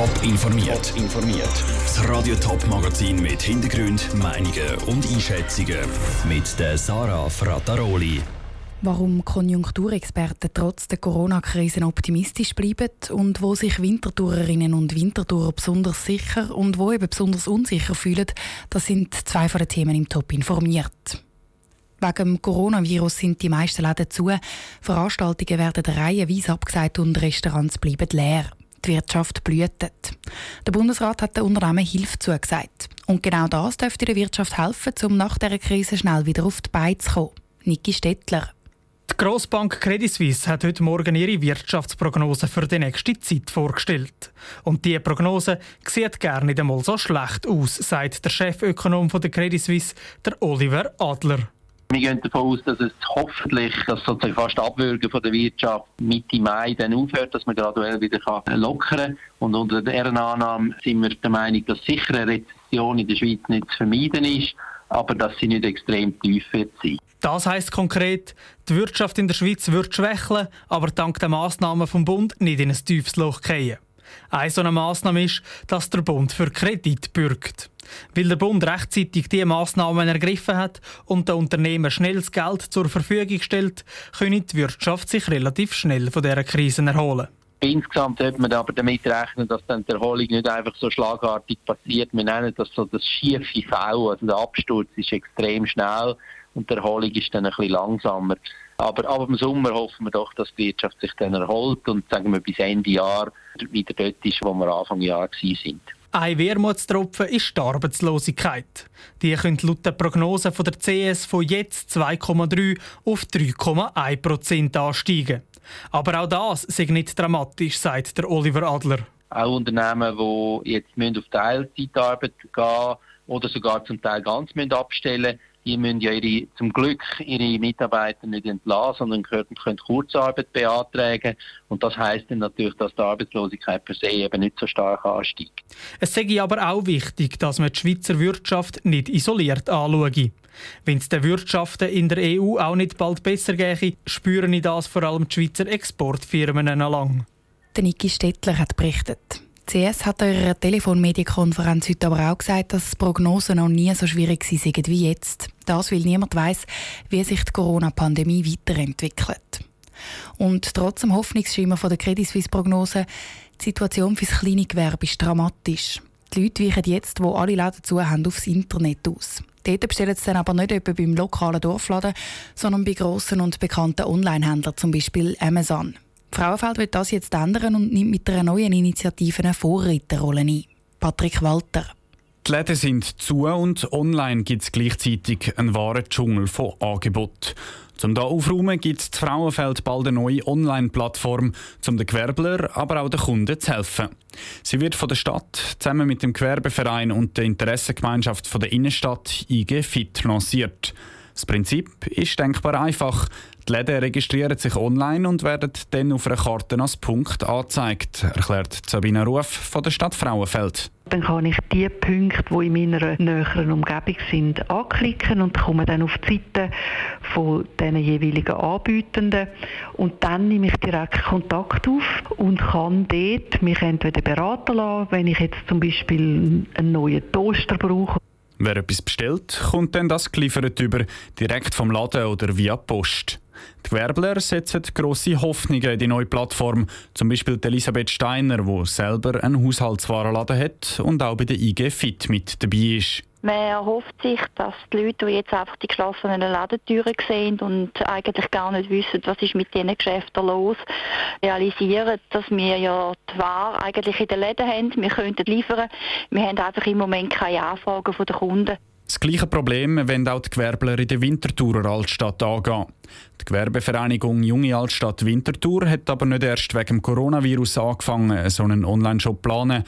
Top informiert. informiert. Das Radio Top Magazin mit Hintergrund, Meinungen und Einschätzungen mit der Sarah Frataroli. Warum Konjunkturexperten trotz der Corona-Krise optimistisch bleiben und wo sich Wintertourerinnen und Wintertourer besonders sicher und wo eben besonders unsicher fühlen, das sind zwei von den Themen im Top informiert. Wegen dem Coronavirus sind die meisten Läden zu. Veranstaltungen werden reihenweise abgesagt und Restaurants bleiben leer. Die Wirtschaft blühtet. Der Bundesrat hat den Unternehmen Hilfe zugesagt. Und genau das dürfte der Wirtschaft helfen, um nach dieser Krise schnell wieder auf die Beine zu kommen. Niki Stettler. Die Grossbank Credit Suisse hat heute Morgen ihre Wirtschaftsprognose für die nächste Zeit vorgestellt. Und diese Prognose sieht gar nicht einmal so schlecht aus, sagt der Chefökonom der Credit Suisse, der Oliver Adler. Wir gehen davon aus, dass es hoffentlich das sozusagen fast Abwürgen von der Wirtschaft Mitte Mai dann aufhört, dass man graduell wieder lockern kann. Und unter deren Annahme sind wir der Meinung, dass sicher eine Rezession in der Schweiz nicht zu vermeiden ist, aber dass sie nicht extrem tief wird sein. Das heisst konkret, die Wirtschaft in der Schweiz wird schwächeln, aber dank der Massnahmen vom Bund nicht in ein tiefes Loch fallen. Eine so eine Massnahme ist, dass der Bund für Kredit bürgt. Weil der Bund rechtzeitig diese Massnahmen ergriffen hat und den Unternehmen schnelles Geld zur Verfügung stellt, können die Wirtschaft sich relativ schnell von dieser Krise erholen. Insgesamt sollte man aber damit rechnen, dass dann die Erholung nicht einfach so schlagartig passiert. Wir nennen das so das schiefe V, also der Absturz ist extrem schnell und die Erholung ist dann ein bisschen langsamer. Aber ab dem Sommer hoffen wir doch, dass die Wirtschaft sich dann erholt und sagen wir bis Ende Jahr wieder dort ist, wo wir Anfang Jahr sind. Ein Wermutstropfen ist die Arbeitslosigkeit. Die könnte laut der Prognose von der CS von jetzt 2,3 auf 3,1 Prozent ansteigen. Aber auch das ist nicht dramatisch, sagt der Oliver Adler. Auch Unternehmen, die jetzt auf Teilzeitarbeit gehen oder sogar zum Teil ganz abstellen müssen, die müssen ja ihre, zum Glück ihre Mitarbeiter nicht entlassen, sondern können, können Kurzarbeit beantragen. Und das heißt dann natürlich, dass die Arbeitslosigkeit per se eben nicht so stark ansteigt. Es sei aber auch wichtig, dass man die Schweizer Wirtschaft nicht isoliert anschaue. Wenn es den Wirtschaften in der EU auch nicht bald besser gehe, spüren das vor allem die Schweizer Exportfirmen lang. Der Niki Stettler hat berichtet. CS hat in ihrer Telefonmedienkonferenz heute aber auch gesagt, dass Prognosen noch nie so schwierig sind wie jetzt. Das, weil niemand weiß, wie sich die Corona-Pandemie weiterentwickelt. Und trotz dem Hoffnungsschimmer von der Credit Suisse-Prognose, die Situation für das kleine Gewerbe ist dramatisch. Die Leute weichen jetzt, wo alle Läden zu haben, aufs Internet aus. Dort bestellen sie dann aber nicht etwa beim lokalen Dorfladen, sondern bei grossen und bekannten Online-Händlern, zum Beispiel Amazon. Frauenfeld wird das jetzt ändern und nimmt mit einer neuen Initiative eine Vorreiterrolle ein. Patrick Walter. Die Läden sind zu und online gibt es gleichzeitig einen wahren Dschungel von Angeboten. Zum da aufräumen gibt die Frauenfeld bald eine neue Online-Plattform, um den Gewerbler, aber auch den Kunden zu helfen. Sie wird von der Stadt zusammen mit dem Gewerbeverein und der Interessengemeinschaft von der Innenstadt IG Fit lanciert. Das Prinzip ist denkbar einfach. Die Läden registrieren sich online und werden dann auf einer Karte als Punkt angezeigt, erklärt Sabina Ruf von der Stadt Frauenfeld. Dann kann ich die Punkte, die in meiner näheren Umgebung sind, anklicken und komme dann auf die Seite von den jeweiligen Anbietenden und dann nehme ich direkt Kontakt auf und kann dort mich entweder beraten lassen, wenn ich jetzt zum Beispiel einen neuen Toaster brauche Wer etwas bestellt, kommt dann das geliefert über, direkt vom Laden oder via Post. Die Gewerbler setzen grosse Hoffnungen in die neue Plattform. Zum Beispiel Elisabeth Steiner, die selber einen Haushaltswarenladen hat und auch bei der IG Fit mit dabei ist. Man erhofft sich, dass die Leute, die jetzt einfach die geschlossenen Ladentüren sehen und eigentlich gar nicht wissen, was ist mit diesen Geschäften los, realisieren, dass wir ja die Ware eigentlich in den Läden haben, wir könnten liefern, wir haben einfach im Moment keine Anfragen von den Kunden. Das gleiche Problem wollen auch die Gewerbler in der Winterthurer Altstadt angehen. Die Gewerbevereinigung Junge Altstadt Winterthur hat aber nicht erst wegen dem Coronavirus angefangen, so einen Online-Shop zu planen.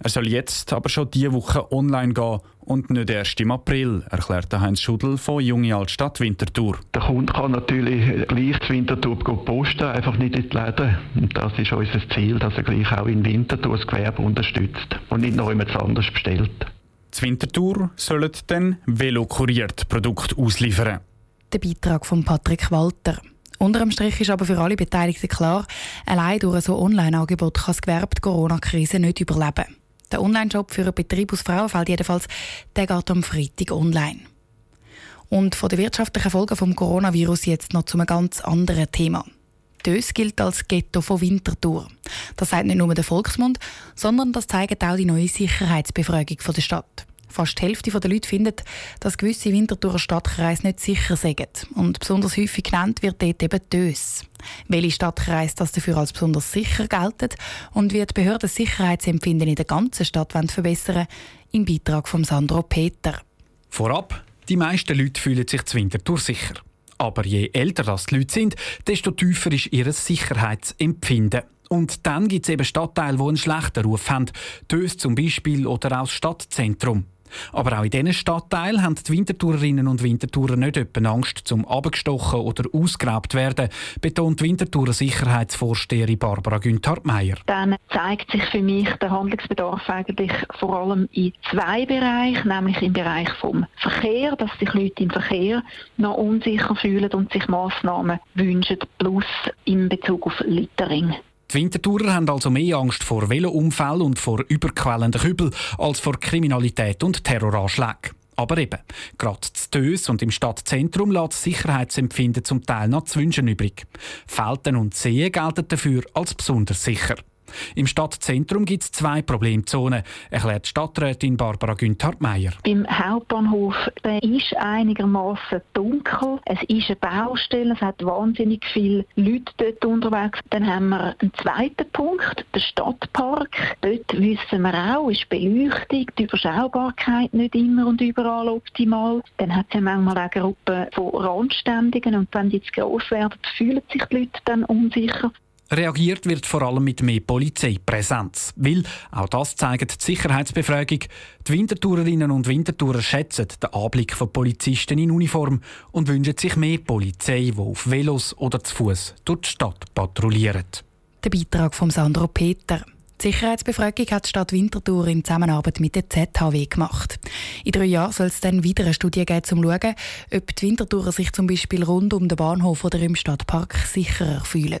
Er soll jetzt aber schon diese Woche online gehen und nicht erst im April, erklärte Heinz Schudel von Junge Altstadt Winterthur. Der Kunde kann natürlich gleich zu Winterthur posten, einfach nicht in die Läden. Und das ist unser Ziel, dass er gleich auch in Winterthur das Gewerbe unterstützt und nicht noch jemand anders bestellt. Die Winterthur sollen dann velokuriert Produkte ausliefern. Der Beitrag von Patrick Walter. Unter dem Strich ist aber für alle Beteiligten klar, allein durch so Online-Angebot kann das Gewerbe die Corona-Krise nicht überleben. Der Online-Shop für einen Betrieb aus Frauenfeld jedenfalls, der geht am Freitag online. Und von den wirtschaftlichen Folgen vom Coronavirus jetzt noch zu einem ganz anderen Thema. Dös gilt als Ghetto von Winterthur. Das sagt nicht nur der Volksmund, sondern das zeigt auch die neue Sicherheitsbefragung der Stadt. Fast die Hälfte der Leute findet, dass gewisse Winterthurer Stadtkreise nicht sicher sind. Und besonders häufig genannt wird dort eben Dös. Welche Stadtkreise das dafür als besonders sicher gelten und wie die Behörden das Sicherheitsempfinden in der ganzen Stadt verbessern im Beitrag von Sandro Peter. Vorab, die meisten Leute fühlen sich zu Winterthur sicher. Aber je älter das die Leute sind, desto tiefer ist ihr Sicherheitsempfinden. Und dann gibt es eben Stadtteile, die einen schlechten Ruf haben. Dös zum Beispiel oder auch das Stadtzentrum. Aber auch in diesen Stadtteilen haben die Wintertourerinnen und Wintertourer nicht etwa Angst, zum abgestochen oder ausgeraubt werden, betont Wintertourer Sicherheitsvorsteherin Barbara Günther-Meyer. Dann zeigt sich für mich der Handlungsbedarf eigentlich vor allem in zwei Bereichen, nämlich im Bereich vom Verkehr, dass sich Leute im Verkehr noch unsicher fühlen und sich Massnahmen wünschen, plus in Bezug auf Littering. Die Wintertourer haben also mehr Angst vor Velounfällen und vor überquellenden Kübel als vor Kriminalität und Terroranschlägen. Aber eben, gerade zu Dös und im Stadtzentrum lässt das Sicherheitsempfinden zum Teil noch zu wünschen übrig. Felten und Seen gelten dafür als besonders sicher. Im Stadtzentrum gibt es zwei Problemzonen, erklärt Stadträtin Barbara Günther-Meyer. Beim Hauptbahnhof der ist einigermaßen dunkel. Es ist eine Baustelle, es hat wahnsinnig viele Leute dort unterwegs. Dann haben wir einen zweiten Punkt, den Stadtpark. Dort wissen wir auch, ist Beleuchtung, die Überschaubarkeit nicht immer und überall optimal. Dann hat es ja manchmal auch Gruppen von Randständigen und wenn die zu gross werden, fühlen sich die Leute dann unsicher. Reagiert wird vor allem mit mehr Polizeipräsenz. Weil, auch das zeigt die Sicherheitsbefragung, die Wintertourerinnen und Wintertourer schätzen den Anblick von Polizisten in Uniform und wünschen sich mehr Polizei, die auf Velos oder zu Fuß durch die Stadt patrouillieren. Der Beitrag von Sandro Peter. Die Sicherheitsbefragung hat die Stadt Winterthur in Zusammenarbeit mit der ZHW gemacht. In drei Jahren soll es dann wieder eine Studie geben, um zu schauen, ob die Winterthurer sich zum Beispiel rund um den Bahnhof oder im Stadtpark sicherer fühlen.